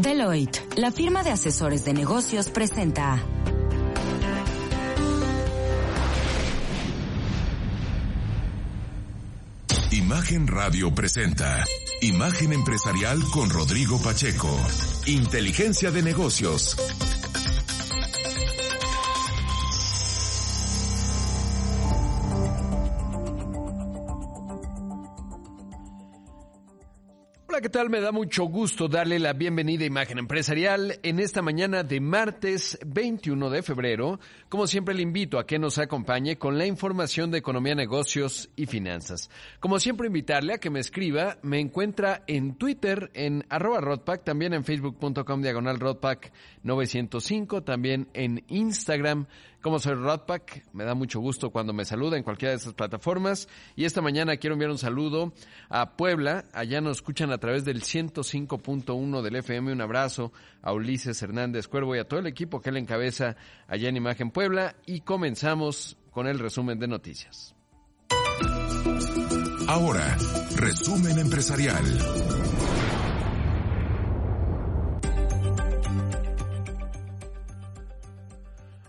Deloitte, la firma de asesores de negocios, presenta. Imagen Radio presenta Imagen Empresarial con Rodrigo Pacheco. Inteligencia de negocios. Me da mucho gusto darle la bienvenida a Imagen Empresarial en esta mañana de martes 21 de febrero. Como siempre le invito a que nos acompañe con la información de economía, negocios y finanzas. Como siempre invitarle a que me escriba, me encuentra en Twitter en arroba Rodpack, también en facebook.com diagonal Rodpack 905, también en Instagram como soy Rodpack, me da mucho gusto cuando me saluda en cualquiera de estas plataformas. Y esta mañana quiero enviar un saludo a Puebla. Allá nos escuchan a través del 105.1 del FM. Un abrazo a Ulises Hernández Cuervo y a todo el equipo que le encabeza allá en Imagen Puebla. Y comenzamos con el resumen de noticias. Ahora, resumen empresarial.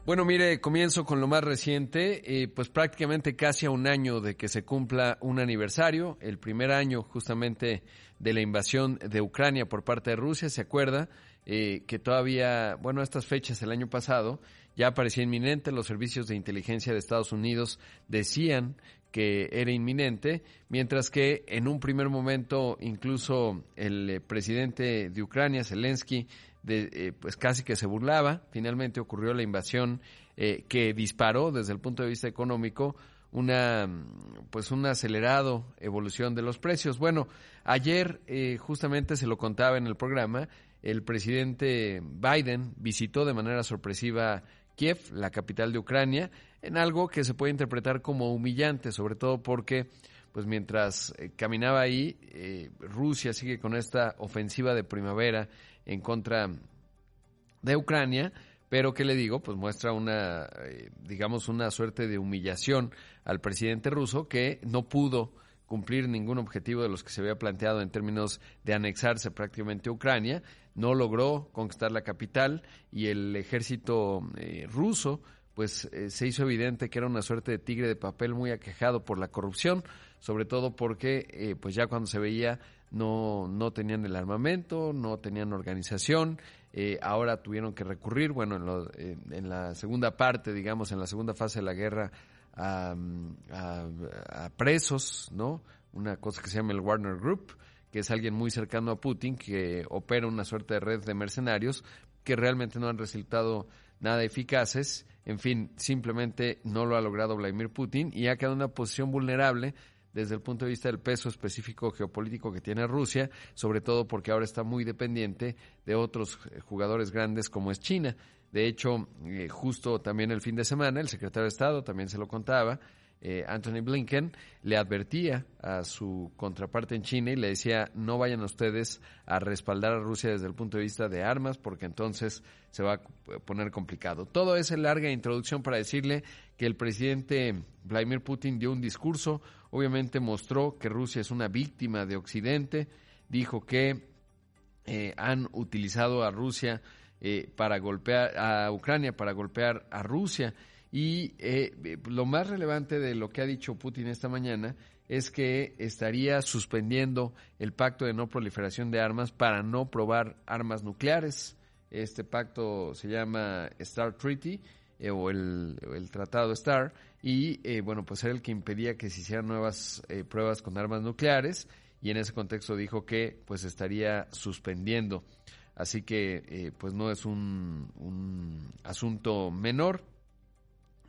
Bueno, mire, comienzo con lo más reciente, eh, pues prácticamente casi a un año de que se cumpla un aniversario, el primer año justamente de la invasión de Ucrania por parte de Rusia, ¿se acuerda? Eh, que todavía, bueno, estas fechas el año pasado ya parecía inminente, los servicios de inteligencia de Estados Unidos decían que era inminente, mientras que en un primer momento incluso el eh, presidente de Ucrania, Zelensky, de, eh, pues casi que se burlaba. Finalmente ocurrió la invasión eh, que disparó desde el punto de vista económico una pues una acelerado evolución de los precios. Bueno, ayer eh, justamente se lo contaba en el programa, el presidente Biden visitó de manera sorpresiva Kiev, la capital de Ucrania, en algo que se puede interpretar como humillante, sobre todo porque pues mientras caminaba ahí, Rusia sigue con esta ofensiva de primavera en contra de Ucrania, pero que le digo, pues muestra una, eh, digamos, una suerte de humillación al presidente ruso que no pudo cumplir ningún objetivo de los que se había planteado en términos de anexarse prácticamente a Ucrania, no logró conquistar la capital y el ejército eh, ruso pues eh, se hizo evidente que era una suerte de tigre de papel muy aquejado por la corrupción, sobre todo porque pues ya cuando se veía no, no tenían el armamento, no tenían organización, eh, ahora tuvieron que recurrir, bueno, en, en, la segunda parte, digamos, en la segunda fase de la guerra, a, a, presos, ¿no? Una cosa que se llama el Warner Group, que es alguien muy cercano a Putin, que opera una suerte de red de mercenarios que realmente no han resultado nada eficaces. En fin, simplemente no lo ha logrado Vladimir Putin y ha quedado en una posición vulnerable desde el punto de vista del peso específico geopolítico que tiene Rusia, sobre todo porque ahora está muy dependiente de otros eh, jugadores grandes como es China. De hecho, eh, justo también el fin de semana, el secretario de Estado también se lo contaba, eh, Anthony Blinken le advertía a su contraparte en China y le decía no vayan ustedes a respaldar a Rusia desde el punto de vista de armas porque entonces se va a poner complicado. Todo es larga introducción para decirle que el presidente Vladimir Putin dio un discurso, obviamente mostró que Rusia es una víctima de Occidente, dijo que eh, han utilizado a Rusia eh, para golpear a Ucrania para golpear a Rusia y eh, lo más relevante de lo que ha dicho Putin esta mañana es que estaría suspendiendo el pacto de no proliferación de armas para no probar armas nucleares. Este pacto se llama Star Treaty eh, o el, Tratado Star y eh, bueno, pues era el que impedía que se hicieran nuevas pruebas con armas nucleares y en ese contexto dijo que pues estaría suspendiendo. Así que pues no es un, un asunto menor,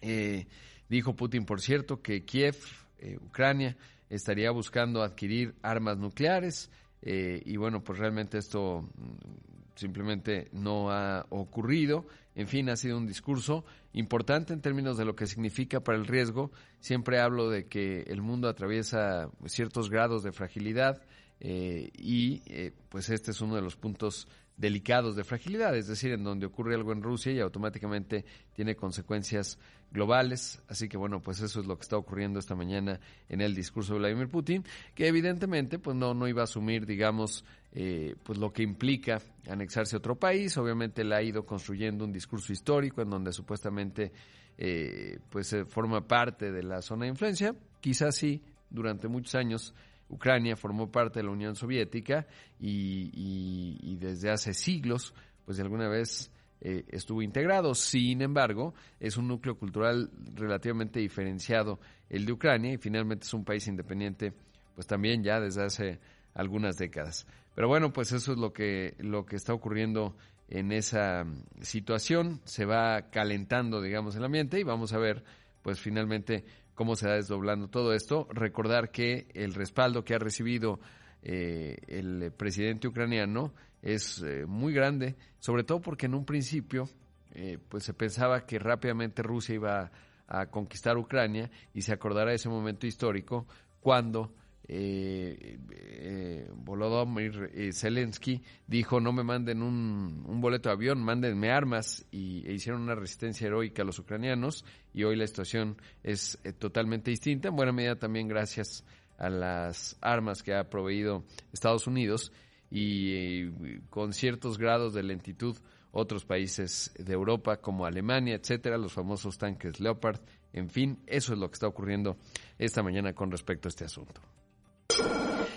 eh, dijo Putin, por cierto, que Kiev, eh, Ucrania, estaría buscando adquirir armas nucleares eh, y bueno, pues realmente esto mm, simplemente no ha ocurrido. En fin, ha sido un discurso importante en términos de lo que significa para el riesgo. Siempre hablo de que el mundo atraviesa ciertos grados de fragilidad y pues este es uno de los puntos delicados de fragilidad, es decir, en donde ocurre algo en Rusia y automáticamente tiene consecuencias globales. Así que bueno, pues eso es lo que está ocurriendo esta mañana en el discurso de Vladimir Putin, que evidentemente pues no, no iba a asumir, digamos, eh, pues lo que implica anexarse a otro país. Obviamente le ha ido construyendo un discurso histórico en donde supuestamente eh, pues forma parte de la zona de influencia. Quizás sí, durante muchos años Ucrania formó parte de la Unión Soviética y, desde hace siglos, pues de alguna vez eh, estuvo integrado. Sin embargo, es un núcleo cultural relativamente diferenciado el de Ucrania y finalmente es un país independiente, pues también ya desde hace algunas décadas. Pero bueno, pues eso es lo que, lo que está ocurriendo en esa situación. Se va calentando, digamos, el ambiente y vamos a ver, pues finalmente cómo se va desdoblando todo esto. Recordar que el respaldo que ha recibido eh, el presidente ucraniano es eh, muy grande, sobre todo porque en un principio eh, pues se pensaba que rápidamente Rusia iba a, a conquistar Ucrania y se acordará ese momento histórico cuando eh, Eh, Zelensky dijo no me manden un, un, boleto de avión, mándenme armas y e hicieron una resistencia heroica a los ucranianos y hoy la situación es eh, totalmente distinta, en buena medida también gracias a las armas que ha proveído Estados Unidos y eh, con ciertos grados de lentitud otros países de Europa como Alemania, etcétera, los famosos tanques Leopard, en fin, eso es lo que está ocurriendo esta mañana con respecto a este asunto.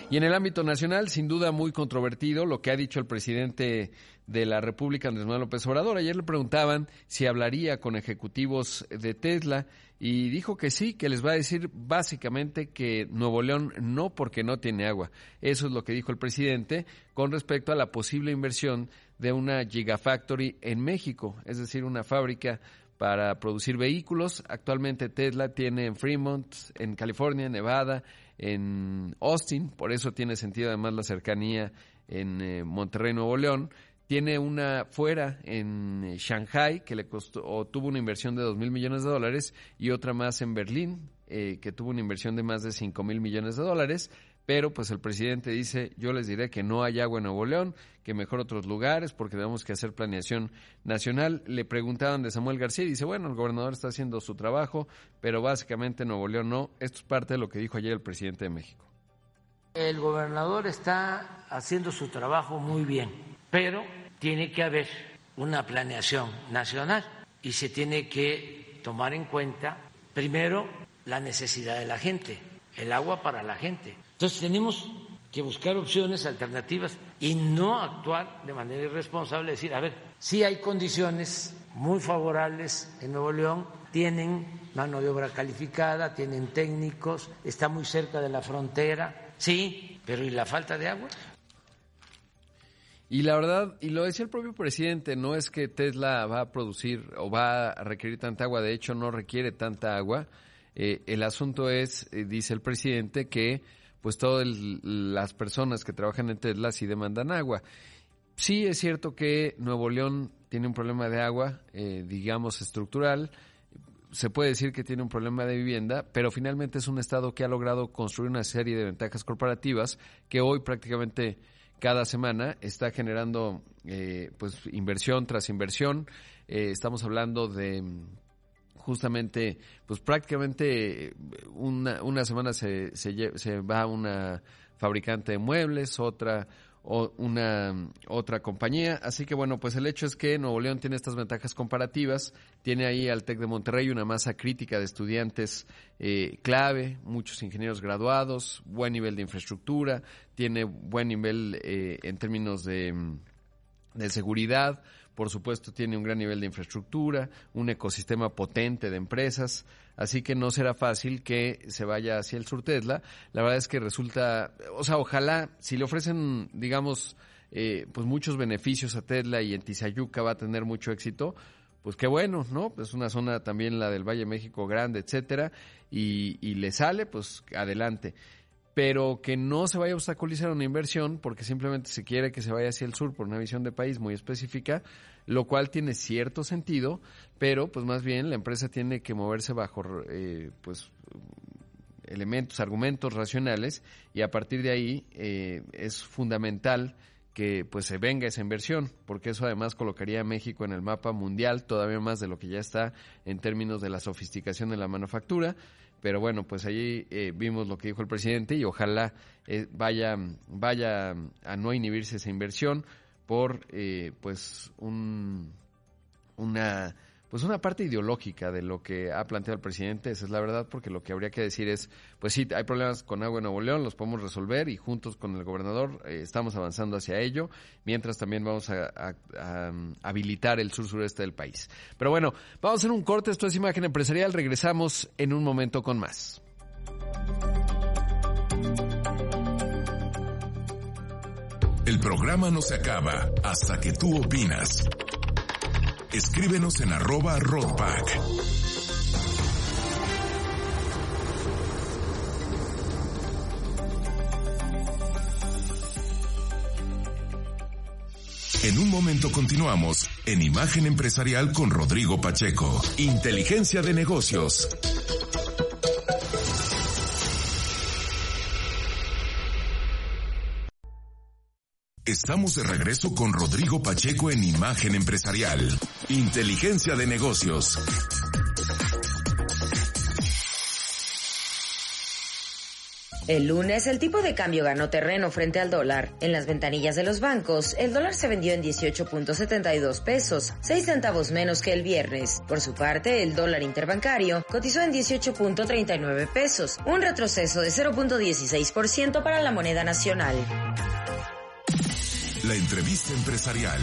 Y en el ámbito nacional, sin duda muy controvertido lo que ha dicho el presidente de la República, Andrés Manuel López Obrador. Ayer le preguntaban si hablaría con ejecutivos de Tesla y dijo que sí, que les va a decir básicamente que Nuevo León no porque no tiene agua. Eso es lo que dijo el presidente con respecto a la posible inversión de una Gigafactory en México, es decir, una fábrica para producir vehículos. Actualmente Tesla tiene en Fremont, en California, Nevada, en Austin, por eso tiene sentido además la cercanía en eh, Monterrey, Nuevo León. Tiene una fuera en eh, Shanghai que le costó o tuvo una inversión de 2 mil millones de dólares y otra más en Berlín eh, que tuvo una inversión de más de 5 mil millones de dólares pero pues el presidente dice, yo les diré que no hay agua en Nuevo León, que mejor otros lugares porque tenemos que hacer planeación nacional. Le preguntaban de Samuel García y dice, bueno, el gobernador está haciendo su trabajo, pero básicamente Nuevo León no. Esto es parte de lo que dijo ayer el presidente de México. El gobernador está haciendo su trabajo muy bien, pero tiene que haber una planeación nacional y se tiene que tomar en cuenta primero la necesidad de la gente, el agua para la gente entonces tenemos que buscar opciones alternativas y no actuar de manera irresponsable, decir, a ver, sí hay condiciones muy favorables en Nuevo León, tienen mano de obra calificada, tienen técnicos, está muy cerca de la frontera, sí, pero ¿y la falta de agua? Y la verdad, y lo decía el propio presidente, no es que Tesla va a producir o va a requerir tanta agua, de hecho no requiere tanta agua. Eh, el asunto es, eh, dice el presidente, que pues todas las personas que trabajan en Tesla sí demandan agua. Sí es cierto que Nuevo León tiene un problema de agua, eh, digamos, estructural. Se puede decir que tiene un problema de vivienda, pero finalmente es un estado que ha logrado construir una serie de ventajas corporativas que hoy prácticamente cada semana está generando eh, pues inversión tras inversión. Eh, estamos hablando de justamente, pues prácticamente una, una semana se, se, se va una fabricante de muebles, otra o una otra compañía. Así que bueno, pues el hecho es que Nuevo León tiene estas ventajas comparativas, tiene ahí al TEC de Monterrey una masa crítica de estudiantes eh, clave, muchos ingenieros graduados, buen nivel de infraestructura, tiene buen nivel eh, en términos de, de seguridad, por supuesto tiene un gran nivel de infraestructura, un ecosistema potente de empresas, así que no será fácil que se vaya hacia el sur Tesla. La verdad es que resulta, o sea, ojalá, si le ofrecen, digamos, eh, pues muchos beneficios a Tesla y en Tizayuca va a tener mucho éxito, pues qué bueno, ¿no? Es una zona también la del Valle de México grande, etcétera, y, y le sale, pues adelante pero que no se vaya a obstaculizar una inversión porque simplemente se quiere que se vaya hacia el sur por una visión de país muy específica, lo cual tiene cierto sentido, pero pues más bien la empresa tiene que moverse bajo eh, pues elementos, argumentos racionales y a partir de ahí eh, es fundamental que pues se venga esa inversión, porque eso además colocaría a México en el mapa mundial todavía más de lo que ya está en términos de la sofisticación de la manufactura. Pero bueno, pues allí eh, vimos lo que dijo el presidente y ojalá eh, vaya, vaya a no inhibirse esa inversión por eh, pues un, una pues una parte ideológica de lo que ha planteado el presidente, esa es la verdad, porque lo que habría que decir es, pues sí, hay problemas con agua en Nuevo León, los podemos resolver y juntos con el gobernador eh, estamos avanzando hacia ello, mientras también vamos a, um, habilitar el sur sureste del país. Pero bueno, vamos a hacer un corte, esto es Imagen Empresarial, regresamos en un momento con más. El programa no se acaba hasta que tú opinas. Escríbenos en arroba roadback. En un momento continuamos en Imagen Empresarial con Rodrigo Pacheco. Inteligencia de negocios. Estamos de regreso con Rodrigo Pacheco en Imagen Empresarial. Inteligencia de negocios. El lunes el tipo de cambio ganó terreno frente al dólar. En las ventanillas de los bancos, el dólar se vendió en 18.72 pesos, 6 centavos menos que el viernes. Por su parte, el dólar interbancario cotizó en 18.39 pesos, un retroceso de 0.16% para la moneda nacional. La entrevista empresarial.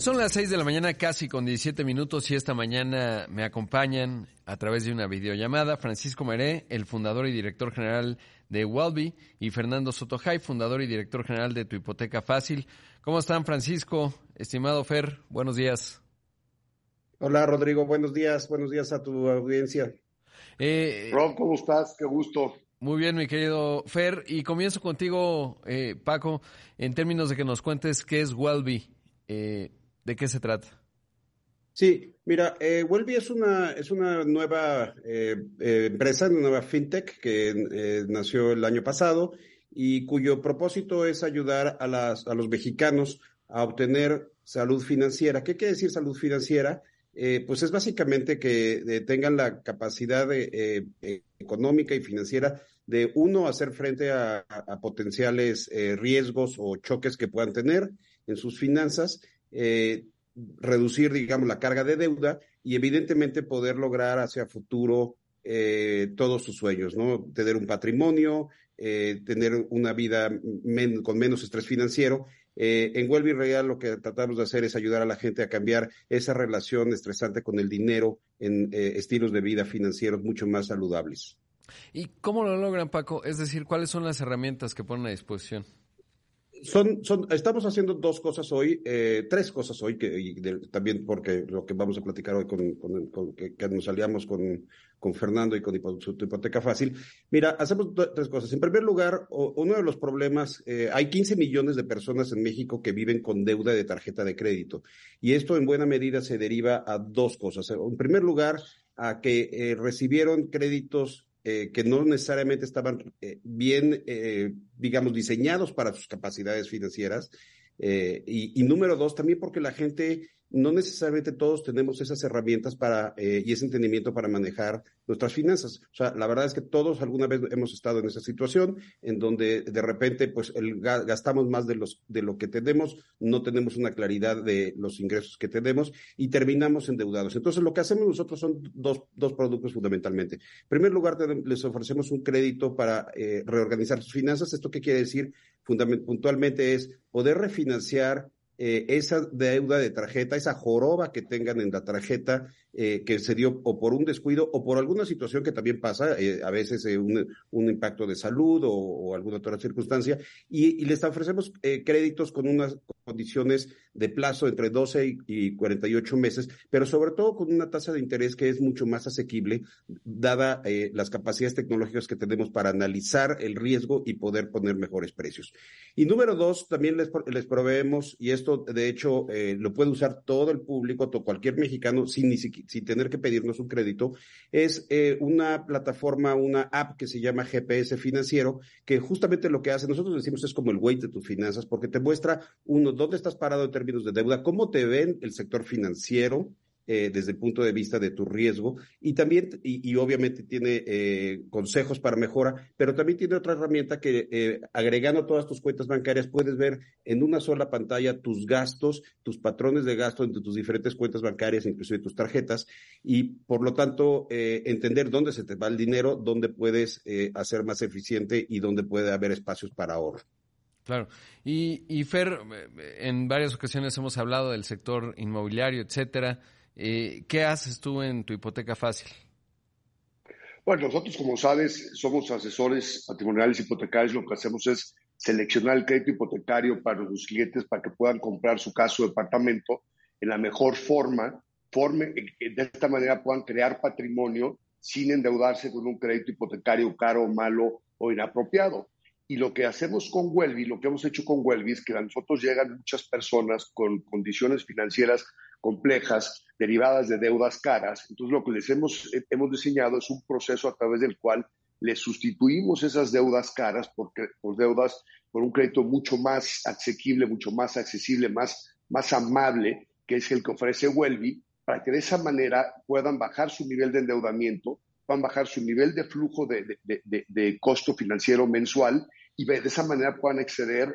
Son las 6 de la mañana, casi con 17 minutos, y esta mañana me acompañan a través de una videollamada Francisco Meré, el fundador y director general de Walby, y Fernando Sotojay, fundador y director general de Tu Hipoteca Fácil. ¿Cómo están, Francisco? Estimado Fer, buenos días. Hola, Rodrigo, buenos días, buenos días a tu audiencia. Eh, Rob, ¿cómo estás? Qué gusto. Muy bien, mi querido Fer. Y comienzo contigo, eh, Paco, en términos de que nos cuentes qué es Welby. Eh, ¿De qué se trata? Sí, mira, eh, Welby es una, es una nueva eh, empresa, una nueva fintech que nació el año pasado y cuyo propósito es ayudar a, las, a los mexicanos a obtener salud financiera. ¿Qué quiere decir salud financiera? Eh, pues es básicamente que eh, tengan la capacidad de, eh, económica y financiera de uno hacer frente a, potenciales riesgos o choques que puedan tener en sus finanzas, reducir, digamos, la carga de deuda y evidentemente poder lograr hacia futuro todos sus sueños, ¿no? Tener un patrimonio, tener una vida con menos estrés financiero eh, en Huelva Real lo que tratamos de hacer es ayudar a la gente a cambiar esa relación estresante con el dinero en eh, estilos de vida financieros mucho más saludables. ¿Y cómo lo logran, Paco? Es decir, ¿cuáles son las herramientas que ponen a disposición? Son, son, estamos haciendo dos cosas hoy, eh, tres cosas hoy, que también porque lo que vamos a platicar hoy con, con, que, nos aliamos con, con Fernando y con su hipoteca fácil. Mira, hacemos tres cosas. En primer lugar, uno de los problemas, eh, hay 15 millones de personas en México que viven con deuda de tarjeta de crédito. Y esto en buena medida se deriva a dos cosas. En primer lugar, a que eh, recibieron créditos eh, que no necesariamente estaban eh, bien, eh, digamos, diseñados para sus capacidades financieras. y, número dos, también porque la gente no necesariamente todos tenemos esas herramientas para eh, y ese entendimiento para manejar nuestras finanzas. O sea, la verdad es que todos alguna vez hemos estado en esa situación en donde de repente pues el, gastamos más de los de lo que tenemos, no tenemos una claridad de los ingresos que tenemos y terminamos endeudados. Entonces, lo que hacemos nosotros son dos, dos productos fundamentalmente. En primer lugar, les ofrecemos un crédito para eh, reorganizar sus finanzas. ¿Esto qué quiere decir? puntualmente es poder refinanciar eh, esa deuda de tarjeta, esa joroba que tengan en la tarjeta eh, que se dio o por un descuido o por alguna situación que también pasa, eh, a veces un, un, impacto de salud o, alguna otra circunstancia, y, les ofrecemos créditos con unas condiciones de plazo entre 12 y, 48 meses, pero sobre todo con una tasa de interés que es mucho más asequible, dada las capacidades tecnológicas que tenemos para analizar el riesgo y poder poner mejores precios. Y número dos, también les, les proveemos, y esto de hecho lo puede usar todo el público, cualquier mexicano, sin ni siquiera sin tener que pedirnos un crédito, es eh, una plataforma, una app que se llama GPS financiero, que justamente lo que hace, nosotros decimos es como el weight de tus finanzas, porque te muestra, uno, dónde estás parado en términos de deuda, cómo te ven el sector financiero, eh, desde el punto de vista de tu riesgo y también, y, obviamente tiene eh, consejos para mejora, pero también tiene otra herramienta que eh, agregando todas tus cuentas bancarias puedes ver en una sola pantalla tus gastos, tus patrones de gasto entre tus diferentes cuentas bancarias, inclusive tus tarjetas, y por lo tanto entender dónde se te va el dinero, dónde puedes hacer más eficiente y dónde puede haber espacios para ahorro. Claro. Y, y Fer, en varias ocasiones hemos hablado del sector inmobiliario, etcétera. Eh, ¿Qué haces tú en tu hipoteca fácil? Bueno, nosotros, como sabes, somos asesores patrimoniales hipotecarios. Lo que hacemos es seleccionar el crédito hipotecario para los clientes para que puedan comprar su casa o departamento en la mejor forma, forme, de esta manera puedan crear patrimonio sin endeudarse con un crédito hipotecario caro, malo o inapropiado. Y lo que hacemos con Welby, lo que hemos hecho con Welby es que a nosotros llegan muchas personas con condiciones financieras complejas derivadas de deudas caras. Entonces, lo que les hemos, eh, hemos diseñado es un proceso a través del cual les sustituimos esas deudas caras por, por deudas por un crédito mucho más asequible, mucho más accesible, más, más amable, que es el que ofrece Welby, para que de esa manera puedan bajar su nivel de endeudamiento, puedan bajar su nivel de flujo de, de, de costo financiero mensual y de esa manera puedan exceder,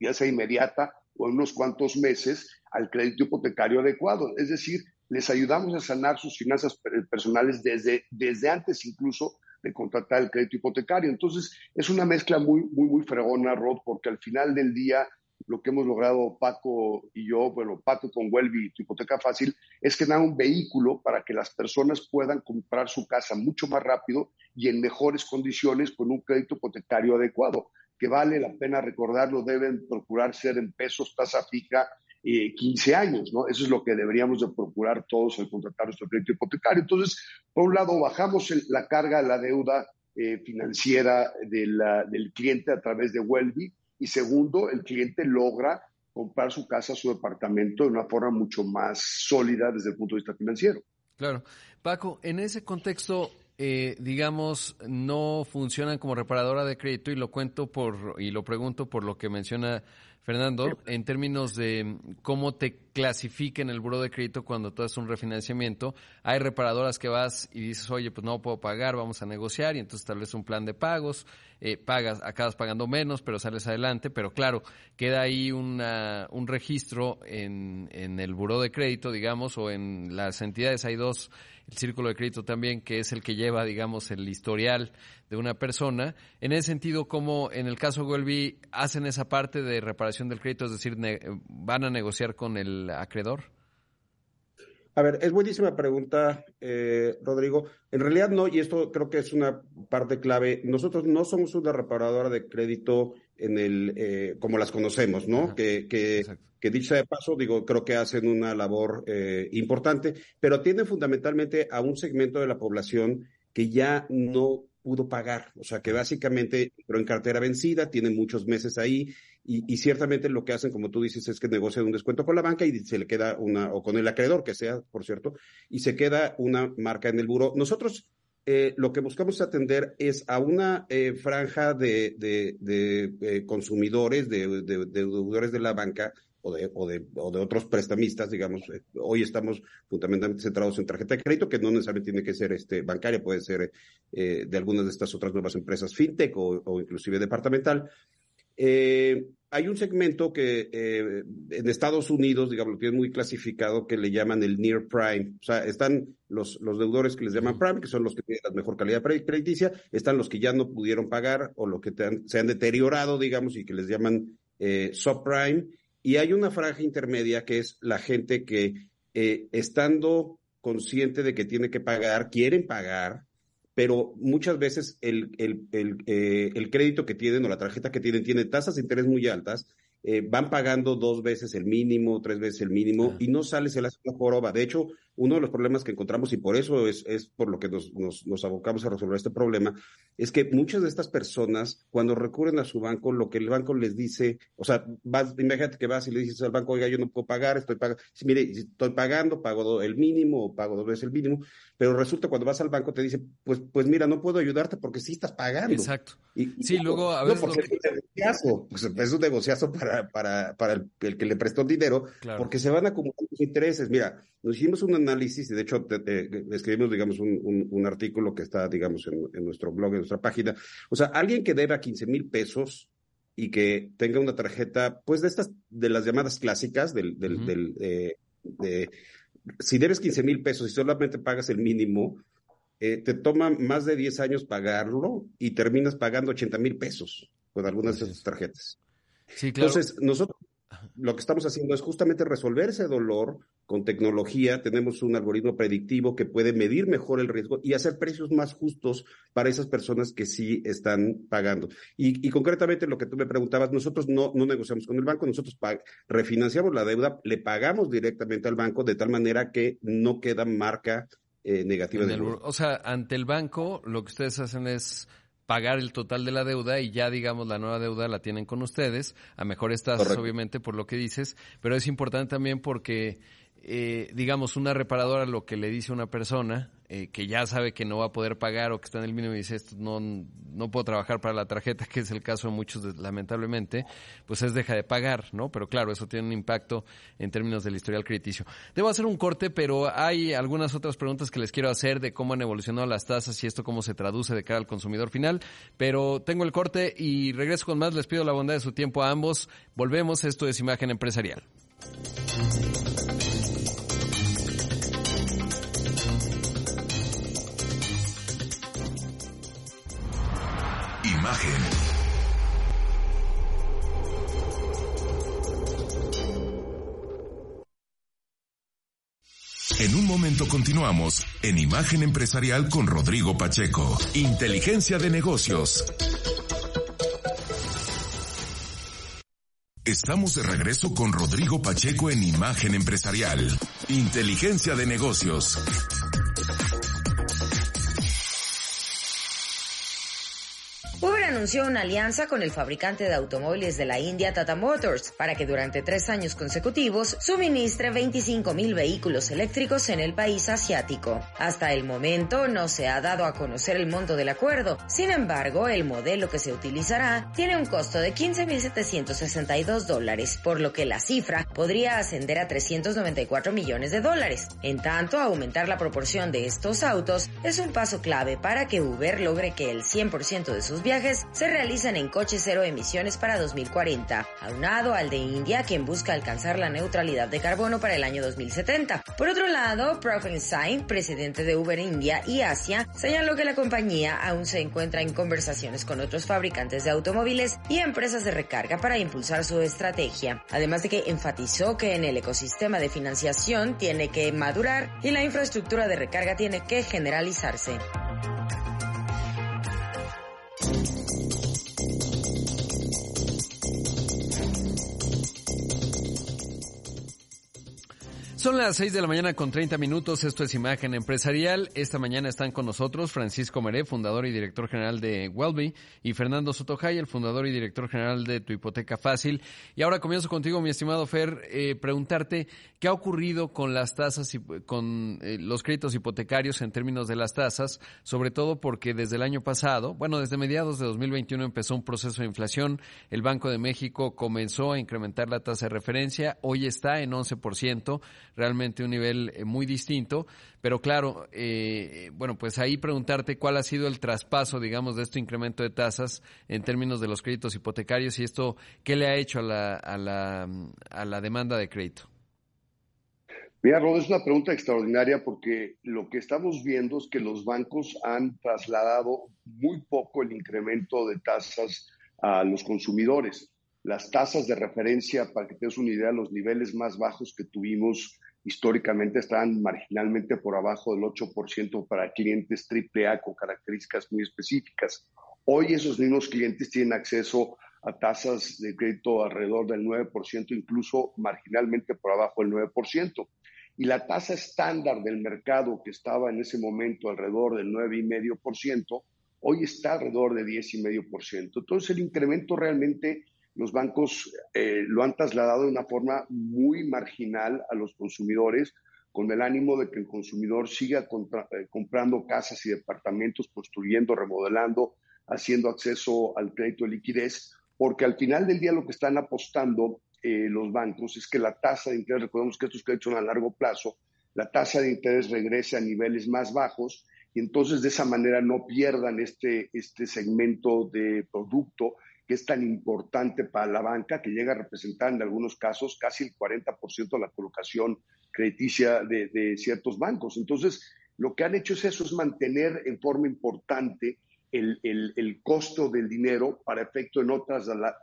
ya sea inmediata o en unos cuantos meses, al crédito hipotecario adecuado. Es decir, les ayudamos a sanar sus finanzas personales desde, desde antes incluso de contratar el crédito hipotecario. Entonces, es una mezcla muy, muy, muy fregona, Rod, porque al final del día lo que hemos logrado Paco y yo, bueno, Paco con Welby, tu hipoteca fácil, es que dan un vehículo para que las personas puedan comprar su casa mucho más rápido y en mejores condiciones con un crédito hipotecario adecuado, que vale la pena recordarlo, deben procurar ser en pesos, tasa fija, 15 años, ¿no? Eso es lo que deberíamos de procurar todos al contratar nuestro crédito hipotecario. Entonces, por un lado, bajamos la carga de la deuda eh, financiera del cliente a través de Welby y segundo, el cliente logra comprar su casa, su departamento de una forma mucho más sólida desde el punto de vista financiero. Claro. Paco, en ese contexto, eh, digamos, no funcionan como reparadora de crédito y lo cuento por y lo pregunto por lo que menciona Fernando, en términos de cómo te clasifica en el buro de crédito cuando tú haces un refinanciamiento, hay reparadoras que vas y dices, oye, pues no puedo pagar, vamos a negociar y entonces tal vez un plan de pagos, eh, pagas, acabas pagando menos, pero sales adelante, pero claro, queda ahí una, un registro en, en el buro de crédito, digamos, o en las entidades, hay dos el círculo de crédito también, que es el que lleva, digamos, el historial de una persona. En ese sentido, ¿cómo en el caso de Welby hacen esa parte de reparación del crédito? Es decir, ¿van a negociar con el acreedor? A ver, es buenísima pregunta, eh, Rodrigo. En realidad no, y esto creo que es una parte clave. Nosotros no somos una reparadora de crédito en el eh, como las conocemos, ¿no? que, que, que dicho de paso, digo, creo que hacen una labor eh, importante, pero atienden fundamentalmente a un segmento de la población que ya no pudo pagar, o sea, que básicamente pero en cartera vencida, tiene muchos meses ahí y, ciertamente lo que hacen, como tú dices, es que negocian un descuento con la banca y se le queda una, o con el acreedor que sea, por cierto, y se queda una marca en el buro. Nosotros eh, lo que buscamos atender es a una eh, franja de, de, eh, consumidores, de, deudores de la banca o de, o, de, o de otros prestamistas, digamos. hoy estamos fundamentalmente centrados en tarjeta de crédito, que no necesariamente tiene que ser este, bancaria, puede ser de algunas de estas otras nuevas empresas fintech o, o inclusive departamental. Eh, hay un segmento que eh, en Estados Unidos, digamos, lo tienen muy clasificado, que le llaman el near prime. O sea, están los, los deudores que les llaman prime, que son los que tienen la mejor calidad crediticia, están los que ya no pudieron pagar o los que se han deteriorado, digamos, y que les llaman eh, subprime. Y hay una franja intermedia que es la gente que, eh, estando consciente de que tiene que pagar, quieren pagar, pero muchas veces el, el, el, eh, el, crédito que tienen o la tarjeta que tienen tiene tasas de interés muy altas, eh, van pagando dos veces el mínimo, tres veces el mínimo y no sale, se les hace una joroba. De hecho, uno de los problemas que encontramos, y por eso es, es por lo que nos, nos, nos, abocamos a resolver este problema, es que muchas de estas personas, cuando recurren a su banco, lo que el banco les dice, o sea, vas, imagínate que vas y le dices al banco, oiga, yo no puedo pagar, estoy pagando, mire, estoy pagando, pago el mínimo o pago dos veces el mínimo, pero resulta cuando vas al banco te dice, pues, pues mira, no puedo ayudarte porque sí estás pagando. Exacto. Y, sí, luego a veces... es un negociazo, pues, es un negociazo para, para, para el, el, que le prestó dinero, porque se van acumulando intereses. Mira, nos hicimos un análisis y de hecho escribimos, digamos, un, un, artículo que está, digamos, en, en, nuestro blog, en nuestra página. O sea, alguien que deba 15 mil pesos y que tenga una tarjeta, pues de estas, de las llamadas clásicas, del, del, del eh, de, si debes 15 mil pesos y solamente pagas el mínimo, eh, te toma más de 10 años pagarlo y terminas pagando 80 mil pesos con algunas de esas tarjetas. Sí, claro. Entonces, nosotros lo que estamos haciendo es justamente resolver ese dolor con tecnología. Tenemos un algoritmo predictivo que puede medir mejor el riesgo y hacer precios más justos para esas personas que sí están pagando. Y, concretamente lo que tú me preguntabas, nosotros no, no negociamos con el banco, nosotros refinanciamos la deuda, le pagamos directamente al banco de tal manera que no queda marca eh, negativa. El, o sea, ante el banco lo que ustedes hacen es pagar el total de la deuda y ya digamos la nueva deuda la tienen con ustedes. A mejores tasas obviamente por lo que dices, pero es importante también porque eh, digamos una reparadora lo que le dice a una persona eh, que ya sabe que no va a poder pagar o que está en el mínimo y dice esto no, no puedo trabajar para la tarjeta, que es el caso de muchos lamentablemente, pues es deja de pagar, ¿no? Pero claro, eso tiene un impacto en términos del historial crediticio. Debo hacer un corte, pero hay algunas otras preguntas que les quiero hacer de cómo han evolucionado las tasas y esto cómo se traduce de cara al consumidor final, pero tengo el corte y regreso con más, les pido la bondad de su tiempo a ambos. Volvemos, esto es Imagen Empresarial. En un momento continuamos en Imagen Empresarial con Rodrigo Pacheco. Inteligencia de negocios. Estamos de regreso con Rodrigo Pacheco en Imagen Empresarial. Inteligencia de negocios. Anunció una alianza con el fabricante de automóviles de la India Tata Motors para que durante tres años consecutivos suministre 25 mil vehículos eléctricos en el país asiático. Hasta el momento no se ha dado a conocer el monto del acuerdo. Sin embargo, el modelo que se utilizará tiene un costo de 15.762 dólares, por lo que la cifra podría ascender a 394 millones de dólares. En tanto, aumentar la proporción de estos autos es un paso clave para que Uber logre que el 100% de sus viajes se realizan en coches cero emisiones para 2040, aunado al de India, quien busca alcanzar la neutralidad de carbono para el año 2070. Por otro lado, Profil Sain, presidente de Uber India y Asia, señaló que la compañía aún se encuentra en conversaciones con otros fabricantes de automóviles y empresas de recarga para impulsar su estrategia, además de que enfatizó que en el ecosistema de financiación tiene que madurar y la infraestructura de recarga tiene que generalizarse. Son las 6 de la mañana con 30 minutos. Esto es Imagen Empresarial. Esta mañana están con nosotros Francisco Meré, fundador y director general de Welby, y Fernando Sotojay, el fundador y director general de Tu Hipoteca Fácil. Y ahora comienzo contigo, mi estimado Fer, eh, preguntarte qué ha ocurrido con las tasas y con eh, los créditos hipotecarios en términos de las tasas, sobre todo porque desde el año pasado, bueno, desde mediados de 2021 empezó un proceso de inflación. El Banco de México comenzó a incrementar la tasa de referencia. Hoy está en 11% realmente un nivel eh, muy distinto. Pero claro, eh, bueno, pues ahí preguntarte cuál ha sido el traspaso, digamos, de este incremento de tasas en términos de los créditos hipotecarios y esto, ¿qué le ha hecho a la, a la, a la demanda de crédito? Mira, Rod, es una pregunta extraordinaria porque lo que estamos viendo es que los bancos han trasladado muy poco el incremento de tasas a los consumidores. Las tasas de referencia, para que tengas una idea, los niveles más bajos que tuvimos históricamente estaban marginalmente por abajo del 8% para clientes AAA con características muy específicas. Hoy esos mismos clientes tienen acceso a tasas de crédito alrededor del 9%, incluso marginalmente por abajo del 9%. y la tasa estándar del mercado que estaba en ese momento alrededor del 9,5%, hoy está alrededor de 10,5%. Entonces el incremento realmente los bancos eh, lo han trasladado de una forma muy marginal a los consumidores, con el ánimo de que el consumidor siga eh, comprando casas y departamentos, construyendo, remodelando, haciendo acceso al crédito de liquidez, porque al final del día lo que están apostando eh, los bancos es que la tasa de interés, recordemos que estos créditos son a largo plazo, la tasa de interés regrese a niveles más bajos y entonces de esa manera no pierdan este, este segmento de producto que es tan importante para la banca, que llega a representar en algunos casos casi el 40% de la colocación crediticia de, ciertos bancos. Entonces, lo que han hecho es eso, es mantener en forma importante el, costo del dinero para efecto de no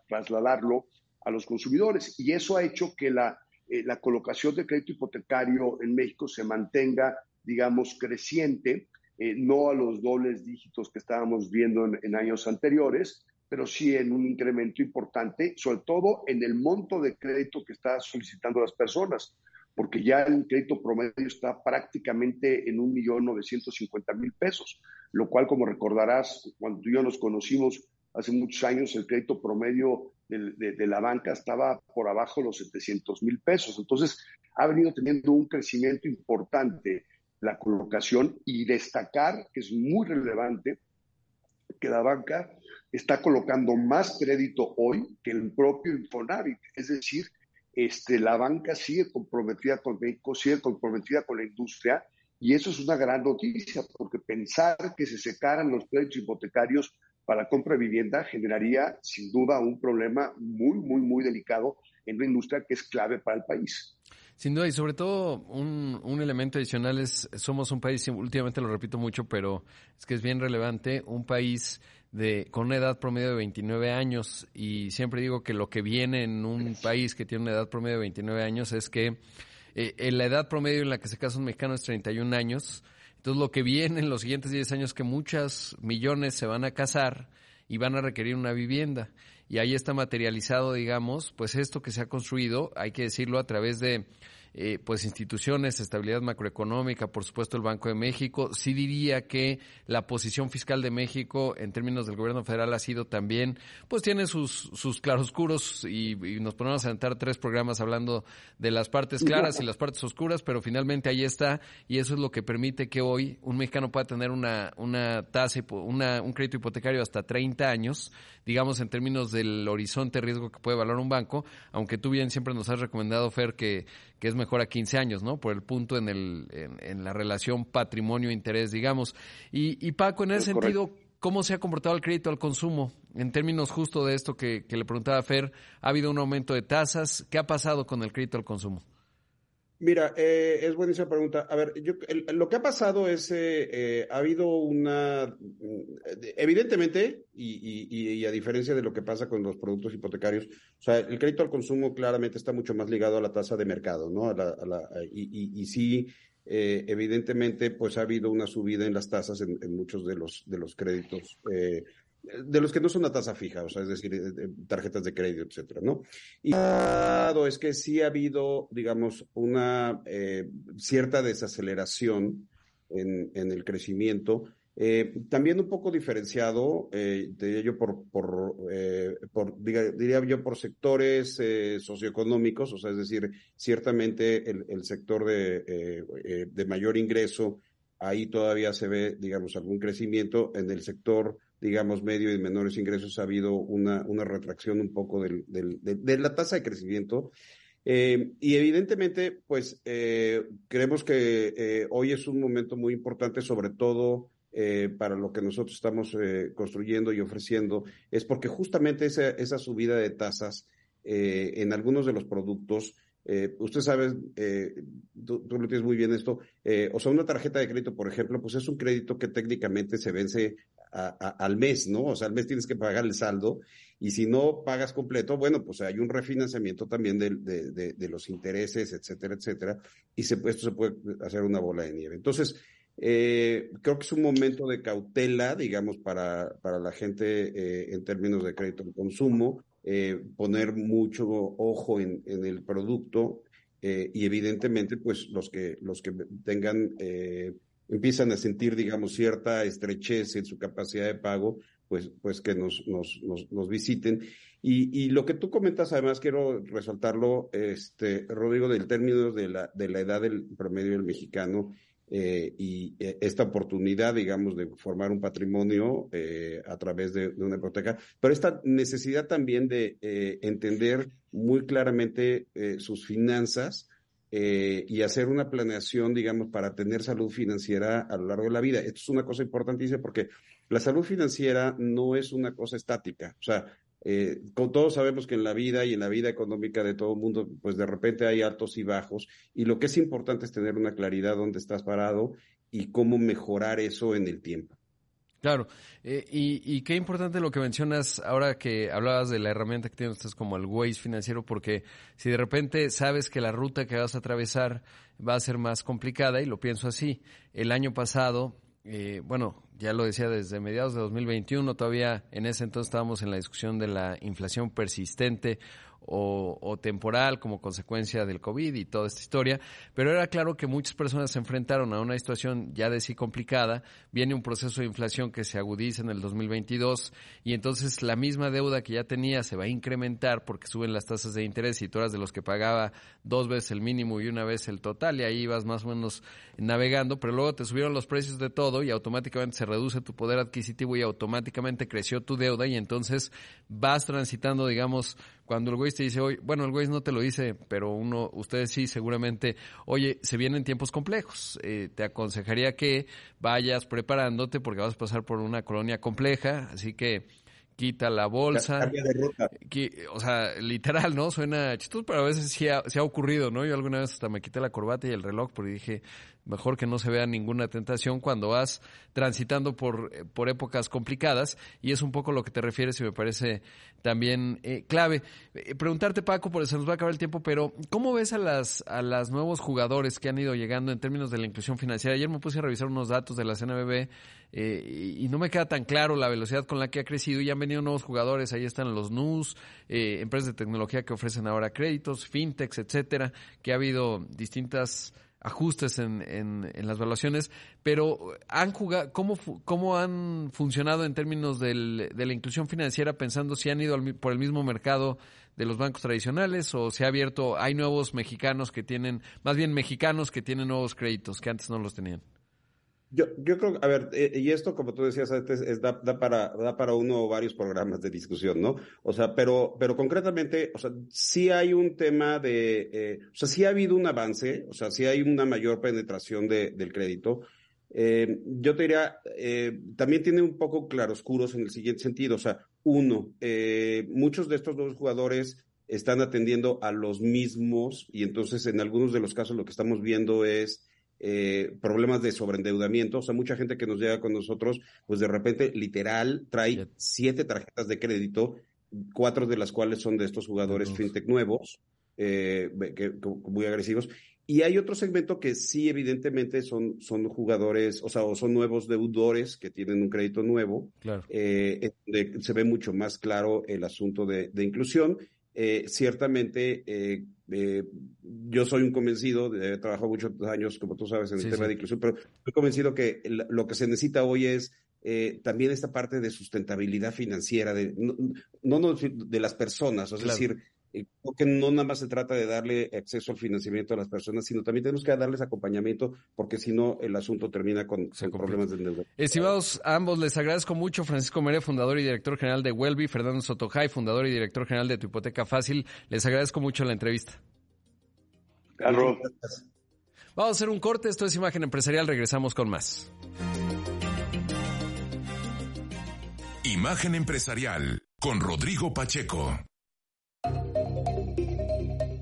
trasladarlo a los consumidores. Y eso ha hecho que la, eh, colocación de crédito hipotecario en México se mantenga, digamos, creciente, eh, no a los dobles dígitos que estábamos viendo en años anteriores, pero sí en un incremento importante, sobre todo en el monto de crédito que está solicitando las personas, porque ya el crédito promedio está prácticamente en un millón novecientos mil pesos, lo cual, como recordarás, cuando tú y yo nos conocimos hace muchos años, el crédito promedio de, la banca estaba por abajo de los 700 mil pesos. Entonces, ha venido teniendo un crecimiento importante la colocación y destacar que es muy relevante que la banca está colocando más crédito hoy que el propio Infonavit. Es decir, este, la banca sigue comprometida con México, sigue comprometida con la industria, y eso es una gran noticia, porque pensar que se secaran los créditos hipotecarios para compra de vivienda generaría sin duda un problema muy, muy, muy delicado en una industria que es clave para el país. Sin duda, y sobre todo un, un, elemento adicional es, somos un país, últimamente lo repito mucho, pero es que es bien relevante, un país de, con una edad promedio de 29 años, y siempre digo que lo que viene en un país que tiene una edad promedio de 29 años es que eh, en la edad promedio en la que se casa un mexicano es 31 años, entonces lo que viene en los siguientes 10 años que muchas millones se van a casar y van a requerir una vivienda. Y ahí está materializado, digamos, pues esto que se ha construido, hay que decirlo, a través de eh, pues instituciones, estabilidad macroeconómica, por supuesto el Banco de México. Sí diría que la posición fiscal de México en términos del gobierno federal ha sido también, pues tiene sus, sus claroscuros y, y nos ponemos a sentar tres programas hablando de las partes claras y las partes oscuras, pero finalmente ahí está y eso es lo que permite que hoy un mexicano pueda tener una, una tasa, una, un crédito hipotecario hasta 30 años, digamos en términos del horizonte riesgo que puede valorar un banco, aunque tú bien siempre nos has recomendado, Fer, que, que es mejor a 15 años, ¿no? Por el punto en, el, en, la relación patrimonio-interés, digamos. Y, y, Paco, en ese sentido, ¿cómo se ha comportado el crédito al consumo? En términos justo de esto que, que le preguntaba Fer, ¿ha habido un aumento de tasas? ¿Qué ha pasado con el crédito al consumo? Mira, eh, es buenísima pregunta. A ver, yo, lo que ha pasado es, eh, eh, ha habido una, mm, evidentemente, y, a diferencia de lo que pasa con los productos hipotecarios, o sea, el crédito al consumo claramente está mucho más ligado a la tasa de mercado, ¿no? A la, y, sí, evidentemente, pues ha habido una subida en las tasas en, en muchos de los, de los créditos de los que no son a tasa fija, o sea, es decir, tarjetas de crédito, etcétera, ¿no? Y es que sí ha habido, digamos, una eh, cierta desaceleración en, en el crecimiento, eh, también un poco diferenciado, eh, diría yo, por, por, eh, por diría yo, por sectores eh, socioeconómicos, o sea, es decir, ciertamente el, el sector de, eh, de mayor ingreso, ahí todavía se ve, digamos, algún crecimiento en el sector digamos, medio y menores ingresos ha habido una, una retracción un poco del, de, la tasa de crecimiento. Eh, y evidentemente, pues eh, creemos que eh, hoy es un momento muy importante, sobre todo para lo que nosotros estamos construyendo y ofreciendo, es porque justamente esa, esa subida de tasas en algunos de los productos eh, usted sabe, eh, tú, lo tienes muy bien esto, eh, o sea, una tarjeta de crédito, por ejemplo, pues es un crédito que técnicamente se vence al mes, ¿no? O sea, al mes tienes que pagar el saldo y si no pagas completo, bueno, pues hay un refinanciamiento también de, los intereses, etcétera, etcétera, y se, esto se puede hacer una bola de nieve. Entonces, eh, creo que es un momento de cautela, digamos, para, para la gente eh, en términos de crédito de consumo, eh, poner mucho ojo en, en el producto eh, y evidentemente pues los que, los que tengan, empiezan a sentir digamos cierta estrechez en su capacidad de pago, pues, pues que nos, nos, nos, visiten. Y, y, lo que tú comentas, además, quiero resaltarlo, este, Rodrigo, del término de la, de la edad del promedio del mexicano eh, y eh, esta oportunidad, digamos, de formar un patrimonio eh, a través de, de, una hipoteca, pero esta necesidad también de eh, entender muy claramente sus finanzas y hacer una planeación, digamos, para tener salud financiera a lo largo de la vida. Esto es una cosa importantísima porque la salud financiera no es una cosa estática. O sea, eh, todos sabemos que en la vida y en la vida económica de todo el mundo, pues de repente hay altos y bajos, y lo que es importante es tener una claridad dónde estás parado y cómo mejorar eso en el tiempo. Claro, eh, y, y, qué importante lo que mencionas ahora que hablabas de la herramienta que tienes como el Waze financiero, porque si de repente sabes que la ruta que vas a atravesar va a ser más complicada, y lo pienso así, el año pasado eh, bueno, ya lo decía desde mediados de 2021, todavía en ese entonces estábamos en la discusión de la inflación persistente o, o, temporal como consecuencia del COVID y toda esta historia, pero era claro que muchas personas se enfrentaron a una situación ya de sí complicada, viene un proceso de inflación que se agudiza en el 2022 y entonces la misma deuda que ya tenía se va a incrementar porque suben las tasas de interés y tú eras de los que pagaba dos veces el mínimo y una vez el total y ahí ibas más o menos navegando, pero luego te subieron los precios de todo y automáticamente se reduce tu poder adquisitivo y automáticamente creció tu deuda y entonces vas transitando, digamos, cuando el güey te dice, bueno, el güey no te lo dice, pero uno, ustedes sí, seguramente, oye, se vienen tiempos complejos. Eh, te aconsejaría que vayas preparándote porque vas a pasar por una colonia compleja, así que quita la bolsa. Que, o sea, literal, ¿no? Suena chistoso, pero a veces sí ha, sí ha, ocurrido, ¿no? Yo alguna vez hasta me quité la corbata y el reloj porque dije, mejor que no se vea ninguna tentación cuando vas transitando por, por épocas complicadas y es un poco lo que te refieres y me parece también eh, clave. Eh, preguntarte, Paco, porque se nos va a acabar el tiempo, pero ¿cómo ves a las, a las nuevos jugadores que han ido llegando en términos de la inclusión financiera? Ayer me puse a revisar unos datos de la CNBB eh, y no me queda tan claro la velocidad con la que ha crecido. Y han venido nuevos jugadores, ahí están los NUS, eh, empresas de tecnología que ofrecen ahora créditos, fintechs, etcétera, que ha habido distintas ajustes en, en, en, las valuaciones, pero han jugado, ¿cómo, cómo han funcionado en términos del, de la inclusión financiera pensando si han ido al, por el mismo mercado de los bancos tradicionales o se ha abierto, hay nuevos mexicanos que tienen, más bien mexicanos que tienen nuevos créditos que antes no los tenían? Yo, yo creo, a ver, eh, y esto, como tú decías antes, es, da, da, para, da para uno o varios programas de discusión, ¿no? O sea, pero, pero concretamente, o sea, sí hay un tema de, eh, o sea, sí ha habido un avance, o sea, sí hay una mayor penetración de, del crédito. Eh, yo te diría, eh, también tiene un poco claroscuros en el siguiente sentido, o sea, uno, eh, muchos de estos dos jugadores están atendiendo a los mismos y entonces en algunos de los casos lo que estamos viendo es eh, problemas de sobreendeudamiento. O sea, mucha gente que nos llega con nosotros, pues de repente, literal, trae siete tarjetas de crédito, cuatro de las cuales son de estos jugadores -huh. fintech nuevos, eh, que, que, muy agresivos. Y hay otro segmento que sí, evidentemente, son, son jugadores, o sea, o son nuevos deudores que tienen un crédito nuevo, claro. eh, donde se ve mucho más claro el asunto de, de inclusión. Eh, ciertamente, eh, eh, yo soy un convencido, he trabajado muchos años, como tú sabes, en el sí, tema sí. de inclusión, pero estoy convencido que lo que se necesita hoy es eh, también esta parte de sustentabilidad financiera, de, no, no de las personas, es claro. decir, creo que no nada más se trata de darle acceso al financiamiento a las personas, sino también tenemos que darles acompañamiento, porque si no, el asunto termina con, con problemas de endeudamiento. Estimados ambos, les agradezco mucho. Francisco Mere, fundador y director general de Welby, Fernando Sotojay, fundador y director general de Tu Hipoteca Fácil. Les agradezco mucho la entrevista. Carlos. Vamos a hacer un corte. Esto es Imagen Empresarial. Regresamos con más. Imagen Empresarial con Rodrigo Pacheco.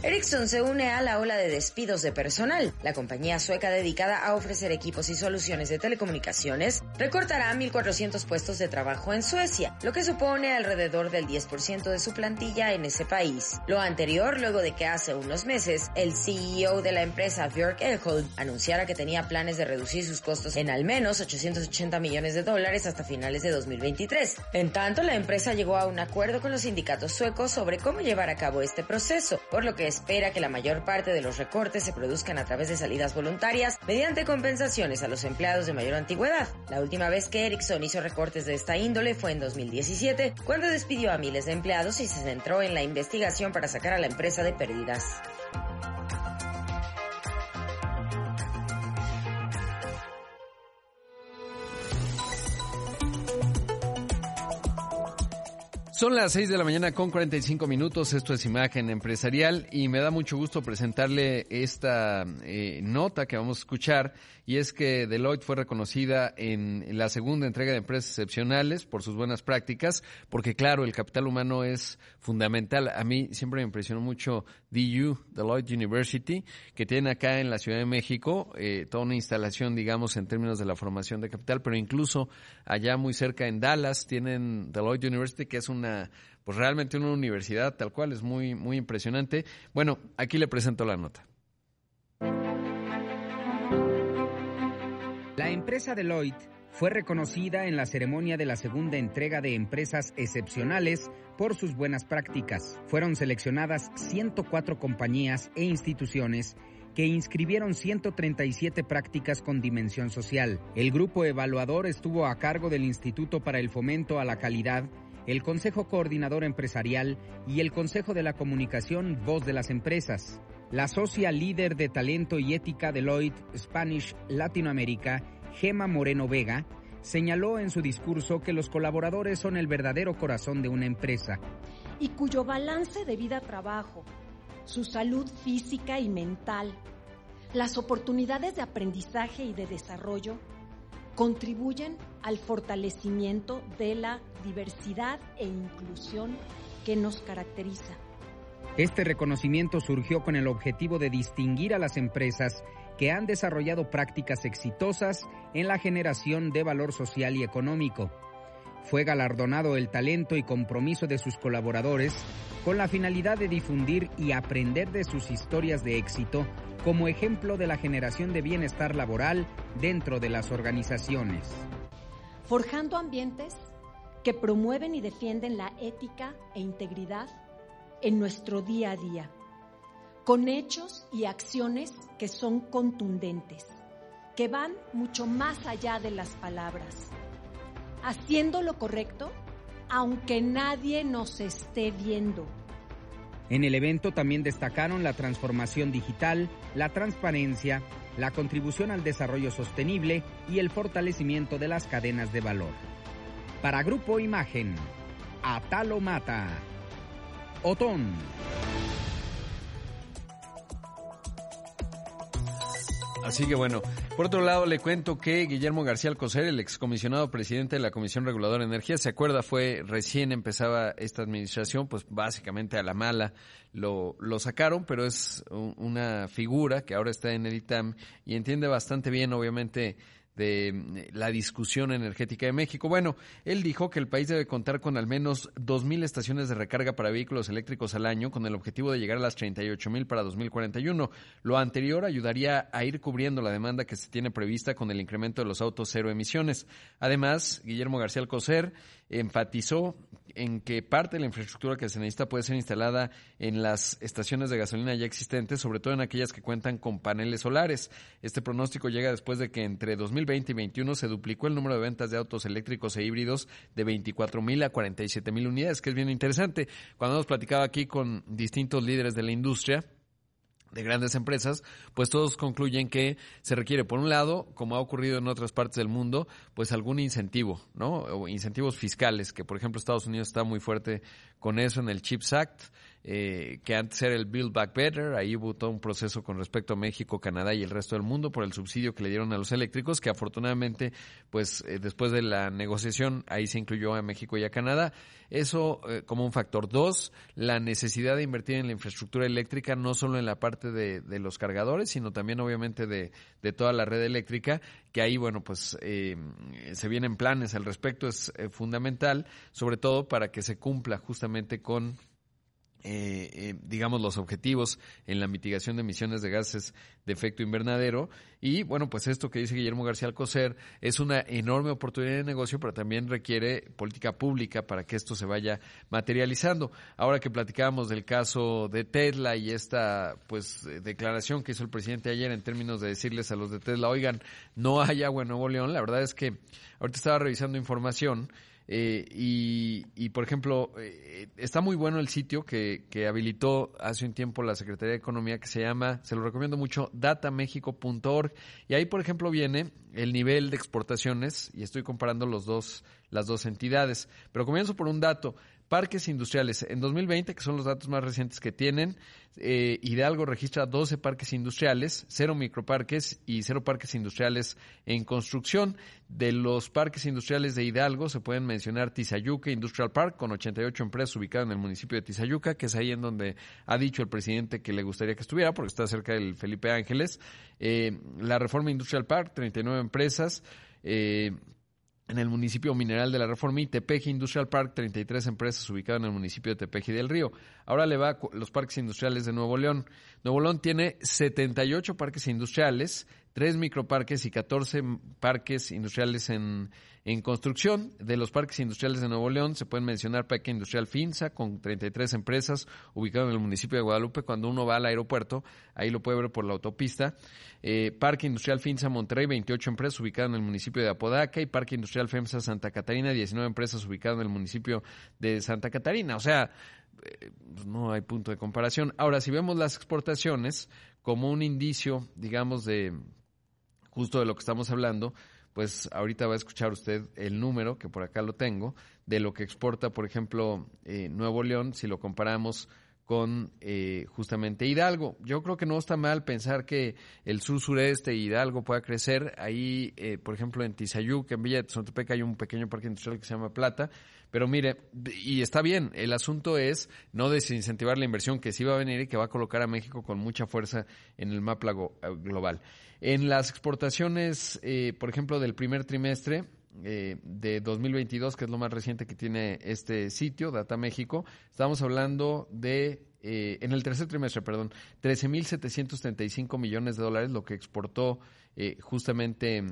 Ericsson se une a la ola de despidos de personal. La compañía sueca dedicada a ofrecer equipos y soluciones de telecomunicaciones recortará 1.400 puestos de trabajo en Suecia, lo que supone alrededor del 10% de su plantilla en ese país. Lo anterior luego de que hace unos meses el CEO de la empresa Björk Ehold anunciara que tenía planes de reducir sus costos en al menos 880 millones de dólares hasta finales de 2023. En tanto, la empresa llegó a un acuerdo con los sindicatos suecos sobre cómo llevar a cabo este proceso, por lo que espera que la mayor parte de los recortes se produzcan a través de salidas voluntarias mediante compensaciones a los empleados de mayor antigüedad. La última vez que Ericsson hizo recortes de esta índole fue en 2017, cuando despidió a miles de empleados y se centró en la investigación para sacar a la empresa de pérdidas. Son las 6 de la mañana con 45 minutos, esto es Imagen Empresarial y me da mucho gusto presentarle esta eh, nota que vamos a escuchar y es que Deloitte fue reconocida en la segunda entrega de empresas excepcionales por sus buenas prácticas, porque claro, el capital humano es fundamental. A mí siempre me impresionó mucho DU, Deloitte University, que tiene acá en la Ciudad de México eh, toda una instalación, digamos, en términos de la formación de capital, pero incluso allá muy cerca en Dallas tienen Deloitte University, que es una pues realmente una universidad tal cual, es muy, muy impresionante. Bueno, aquí le presento la nota. Empresa Deloitte fue reconocida en la ceremonia de la segunda entrega de empresas excepcionales por sus buenas prácticas. Fueron seleccionadas 104 compañías e instituciones que inscribieron 137 prácticas con dimensión social. El grupo evaluador estuvo a cargo del Instituto para el Fomento a la Calidad, el Consejo Coordinador Empresarial y el Consejo de la Comunicación Voz de las Empresas. La socia líder de talento y ética Deloitte Spanish Latinoamérica, Gema Moreno Vega, señaló en su discurso que los colaboradores son el verdadero corazón de una empresa. Y cuyo balance de vida-trabajo, su salud física y mental, las oportunidades de aprendizaje y de desarrollo contribuyen al fortalecimiento de la diversidad e inclusión que nos caracteriza. Este reconocimiento surgió con el objetivo de distinguir a las empresas que han desarrollado prácticas exitosas en la generación de valor social y económico. Fue galardonado el talento y compromiso de sus colaboradores con la finalidad de difundir y aprender de sus historias de éxito como ejemplo de la generación de bienestar laboral dentro de las organizaciones. Forjando ambientes que promueven y defienden la ética e integridad en nuestro día a día, con hechos y acciones que son contundentes, que van mucho más allá de las palabras, haciendo lo correcto aunque nadie nos esté viendo. En el evento también destacaron la transformación digital, la transparencia, la contribución al desarrollo sostenible y el fortalecimiento de las cadenas de valor. Para Grupo Imagen, Atalo Mata. Otón. Así que bueno, por otro lado le cuento que Guillermo García Alcocer, el excomisionado presidente de la Comisión Reguladora de Energía, se acuerda, fue recién empezaba esta administración, pues básicamente a la mala lo, lo sacaron, pero es una figura que ahora está en el ITAM y entiende bastante bien, obviamente, de mm, la discusión energética de México. Bueno, él dijo que el país debe contar con al menos 2.000 estaciones de recarga para vehículos eléctricos al año, con el objetivo de llegar a las 38.000 para 2041. Lo anterior ayudaría a ir cubriendo la demanda que se tiene prevista con el incremento de los autos cero emisiones. Además, Guillermo García Alcocer enfatizó en que parte de la infraestructura que se necesita puede ser instalada en las estaciones de gasolina ya existentes, sobre todo en aquellas que cuentan con paneles solares. Este pronóstico llega después de que entre 2020 y 2021 se duplicó el número de ventas de autos eléctricos e híbridos de 24 mil a 47 mil unidades, que es bien interesante. Cuando hemos platicado aquí con distintos líderes de la industria, de grandes empresas, pues todos concluyen que se requiere, por un lado, como ha ocurrido en otras partes del mundo, pues algún incentivo, ¿no? O incentivos fiscales, que por ejemplo Estados Unidos está muy fuerte con eso en el CHIPS Act, eh, que antes era el Build Back Better, ahí hubo todo un proceso con respecto a México, Canadá y el resto del mundo por el subsidio que le dieron a los eléctricos, que afortunadamente, pues eh, después de la negociación, ahí se incluyó a México y a Canadá. Eso eh, como un factor. Dos, la necesidad de invertir en la infraestructura eléctrica, no solo en la parte de, de los cargadores, sino también obviamente de, de, toda la red eléctrica, que ahí, bueno, pues se vienen planes al respecto, es fundamental, sobre todo para que se cumpla justamente con eh, eh, digamos, los objetivos en la mitigación de emisiones de gases de efecto invernadero. Y bueno, pues esto que dice Guillermo García Alcocer es una enorme oportunidad de negocio, pero también requiere política pública para que esto se vaya materializando. Ahora que platicábamos del caso de Tesla y esta pues declaración que hizo el presidente ayer en términos de decirles a los de Tesla, oigan, no hay agua en Nuevo León, la verdad es que ahorita estaba revisando información eh, y, por ejemplo, eh, está muy bueno el sitio que, que, habilitó hace un tiempo la Secretaría de Economía que se llama, se lo recomiendo mucho, datamexico.org. Y ahí, por ejemplo, viene el nivel de exportaciones y estoy comparando los dos, las dos entidades. Pero comienzo por un dato. Parques industriales. En 2020, que son los datos más recientes que tienen, eh, Hidalgo registra 12 parques industriales, cero microparques y cero parques industriales en construcción. De los parques industriales de Hidalgo se pueden mencionar Tizayuca Industrial Park, con 88 empresas ubicadas en el municipio de Tizayuca, que es ahí en donde ha dicho el presidente que le gustaría que estuviera, porque está cerca del Felipe Ángeles. Eh, la Reforma Industrial Park, 39 empresas. Eh, en el municipio mineral de la Reforma y Tepeji Industrial Park, 33 empresas ubicadas en el municipio de Tepeji del Río. Ahora le va a los parques industriales de Nuevo León. Nuevo León tiene 78 parques industriales, 3 microparques y 14 parques industriales en, en construcción. De los parques industriales de Nuevo León se pueden mencionar Parque Industrial Finza con 33 empresas ubicado en el municipio de Guadalupe. Cuando uno va al aeropuerto, ahí lo puede ver por la autopista. Eh, Parque Industrial Finza Monterrey, 28 empresas ubicadas en el municipio de Apodaca. Y Parque Industrial FEMSA Santa Catarina, 19 empresas ubicadas en el municipio de Santa Catarina. O sea, eh, no hay punto de comparación. Ahora, si vemos las exportaciones como un indicio, digamos, de justo de lo que estamos hablando, pues ahorita va a escuchar usted el número, que por acá lo tengo, de lo que exporta, por ejemplo, eh, Nuevo León, si lo comparamos con eh, justamente Hidalgo. Yo creo que no está mal pensar que el sur-sureste Hidalgo pueda crecer. Ahí, eh, por ejemplo, en Tizayuca, en Villa de Tezontepec, hay un pequeño parque industrial que se llama Plata. Pero mire, y está bien, el asunto es no desincentivar la inversión que sí va a venir y que va a colocar a México con mucha fuerza en el mapa global. En las exportaciones, eh, por ejemplo, del primer trimestre, eh, de 2022, que es lo más reciente que tiene este sitio, Data México, estamos hablando de, eh, en el tercer trimestre, perdón, 13.735 millones de dólares, lo que exportó eh, justamente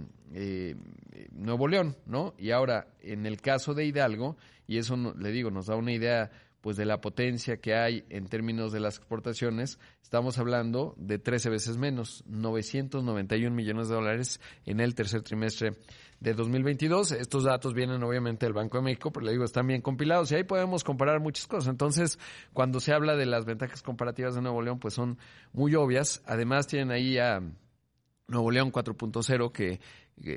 Nuevo León, ¿no? Y ahora, en el caso de Hidalgo, y eso le digo, nos da una idea pues de la potencia que hay en términos de las exportaciones, estamos hablando de 13 veces menos, 991 millones de dólares en el tercer trimestre de 2022. Estos datos vienen obviamente del Banco de México, pero le digo, están bien compilados y ahí podemos comparar muchas cosas. Entonces, cuando se habla de las ventajas comparativas de Nuevo León, pues son muy obvias. Además, tienen ahí a Nuevo León 4.0 que,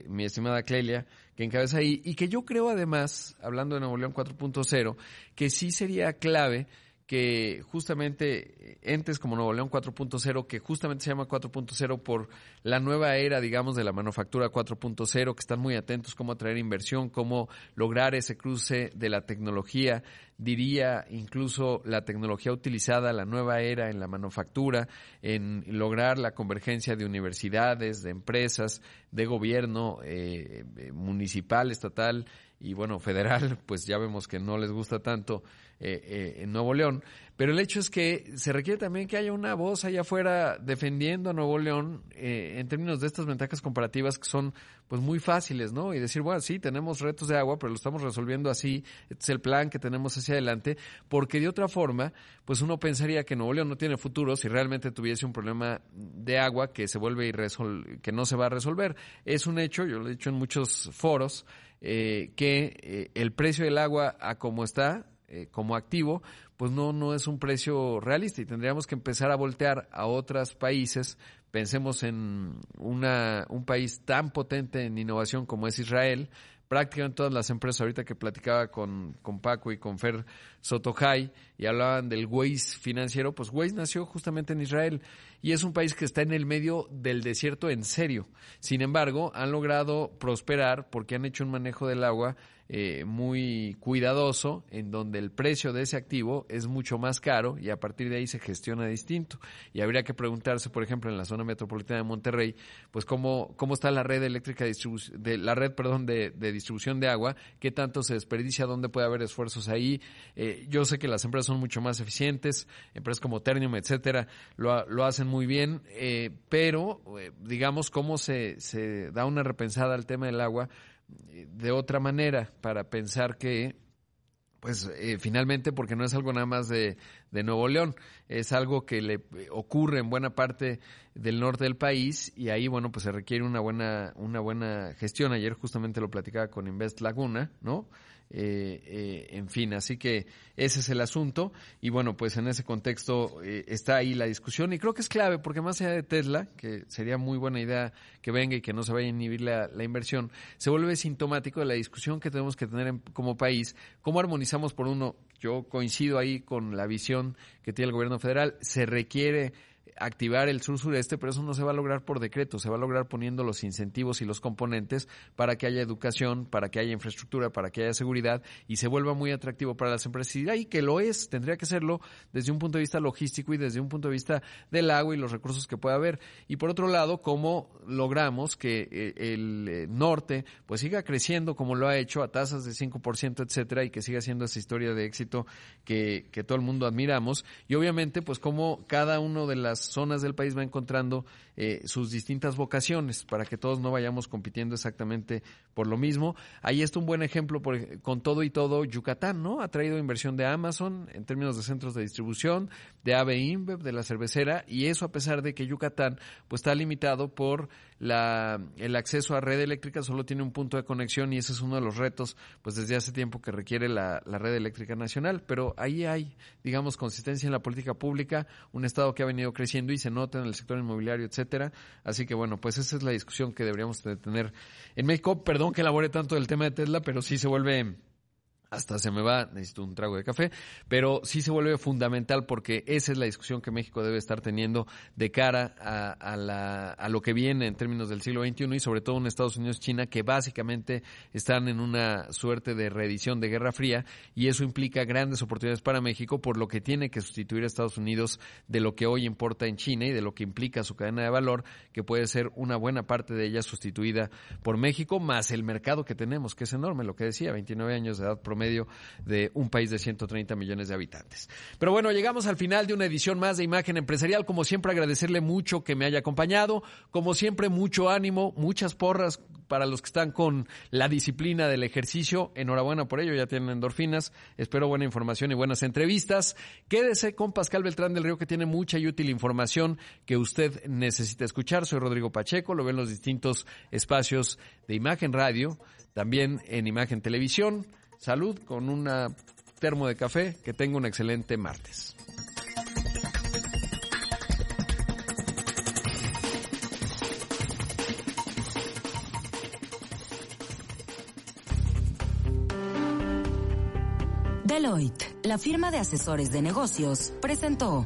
mi estimada Clelia, que encabeza ahí, y que yo creo además, hablando de Nuevo León 4.0, que sí sería clave que justamente entes como Nuevo León 4.0, que justamente se llama 4.0 por la nueva era, digamos, de la manufactura 4.0, que están muy atentos cómo atraer inversión, cómo lograr ese cruce de la tecnología, diría incluso la tecnología utilizada, la nueva era en la manufactura, en lograr la convergencia de universidades, de empresas, de gobierno eh, eh, municipal, estatal y bueno, federal, pues ya vemos que no les gusta tanto eh, eh, en Nuevo León. Pero el hecho es que se requiere también que haya una voz allá afuera defendiendo a Nuevo León eh, en términos de estas ventajas comparativas que son pues muy fáciles, ¿no? Y decir, bueno, sí, tenemos retos de agua, pero lo estamos resolviendo así, este es el plan que tenemos hacia adelante, porque de otra forma, pues uno pensaría que Nuevo León no tiene futuro si realmente tuviese un problema de agua que se vuelve irresol que no se va a resolver. Es un hecho, yo lo he dicho en muchos foros, eh, que eh, el precio del agua a como está, eh, como activo, pues no, no es un precio realista y tendríamos que empezar a voltear a otros países. Pensemos en una, un país tan potente en innovación como es Israel, prácticamente todas las empresas, ahorita que platicaba con, con Paco y con Fer Sotojay y hablaban del Waze financiero, pues Waze nació justamente en Israel y es un país que está en el medio del desierto en serio. Sin embargo, han logrado prosperar porque han hecho un manejo del agua eh, muy cuidadoso, en donde el precio de ese activo es mucho más caro y a partir de ahí se gestiona distinto. Y habría que preguntarse, por ejemplo, en la zona metropolitana de Monterrey, pues cómo, cómo está la red eléctrica de, la red, perdón, de, distribución de agua, qué tanto se desperdicia, dónde puede haber esfuerzos ahí. Eh, yo sé que las empresas son mucho más eficientes, empresas como Ternium, etcétera, lo, lo hacen muy bien, eh, pero digamos cómo se, se da una repensada al tema del agua de otra manera para pensar que pues eh, finalmente porque no es algo nada más de, de, Nuevo León, es algo que le ocurre en buena parte del norte del país y ahí bueno pues se requiere una buena una buena gestión. Ayer justamente lo platicaba con Invest Laguna, ¿no? Eh, eh, en fin, así que ese es el asunto. Y bueno, pues en ese contexto eh, está ahí la discusión. Y creo que es clave porque más allá de Tesla, que sería muy buena idea que venga y que no se vaya a inhibir la, la inversión, se vuelve sintomático de la discusión que tenemos que tener como país, cómo armonizamos por uno, yo coincido ahí con la visión que tiene el gobierno federal, se requiere activar el sur-sureste, pero eso no se va a lograr por decreto, se va a lograr poniendo los incentivos y los componentes para que haya educación, para que haya infraestructura, para que haya seguridad y se vuelva muy atractivo para las empresas. Y ahí que lo es, tendría que serlo desde un punto de vista logístico y desde un punto de vista del agua y los recursos que pueda haber. Y por otro lado, cómo logramos que eh, el eh, norte pues siga creciendo como lo ha hecho a tasas de 5%, etcétera, y que siga siendo esa historia de éxito que, que todo el mundo admiramos. Y obviamente, pues cómo cada uno de las zonas del país va encontrando eh, sus distintas vocaciones para que todos no vayamos compitiendo exactamente por lo mismo. Ahí está un buen ejemplo por, con todo y todo Yucatán, ¿no? Ha traído inversión de Amazon en términos de centros de distribución, de AB InBev, de la cervecera y eso a pesar de que Yucatán pues está limitado por la, el acceso a red eléctrica, solo tiene un punto de conexión y ese es uno de los retos pues desde hace tiempo que requiere la, la red eléctrica nacional, pero ahí hay digamos consistencia en la política pública, un estado que ha venido creciendo y se nota en el sector inmobiliario, etcétera. Así que bueno, pues esa es la discusión que deberíamos tener en México. Perdón que elabore tanto el tema de Tesla, pero sí se vuelve hasta se me va, necesito un trago de café, pero sí se vuelve fundamental porque esa es la discusión que México debe estar teniendo de cara a, la, a lo que viene en términos del siglo XXI y sobre todo en Estados Unidos y China, que básicamente están en una suerte de reedición de Guerra Fría y eso implica grandes oportunidades para México por lo que tiene que sustituir a Estados Unidos de lo que hoy importa en China y de lo que implica su cadena de valor, que puede ser una buena parte de ella sustituida por México, más el mercado que tenemos, que es enorme, lo que decía, 29 años de edad medio de un país de 130 millones de habitantes. Pero bueno, llegamos al final de una edición más de Imagen Empresarial. Como siempre, agradecerle mucho que me haya acompañado. Como siempre, mucho ánimo, muchas porras para los que están con la disciplina del ejercicio. Enhorabuena por ello, ya tienen endorfinas. Espero buena información y buenas entrevistas. Quédese con Pascal Beltrán del Río, que tiene mucha y útil información que usted necesita escuchar. Soy Rodrigo Pacheco, lo ven en los distintos espacios de Imagen Radio, también en Imagen Televisión. Salud con una termo de café. Que tenga un excelente martes. Deloitte, la firma de asesores de negocios, presentó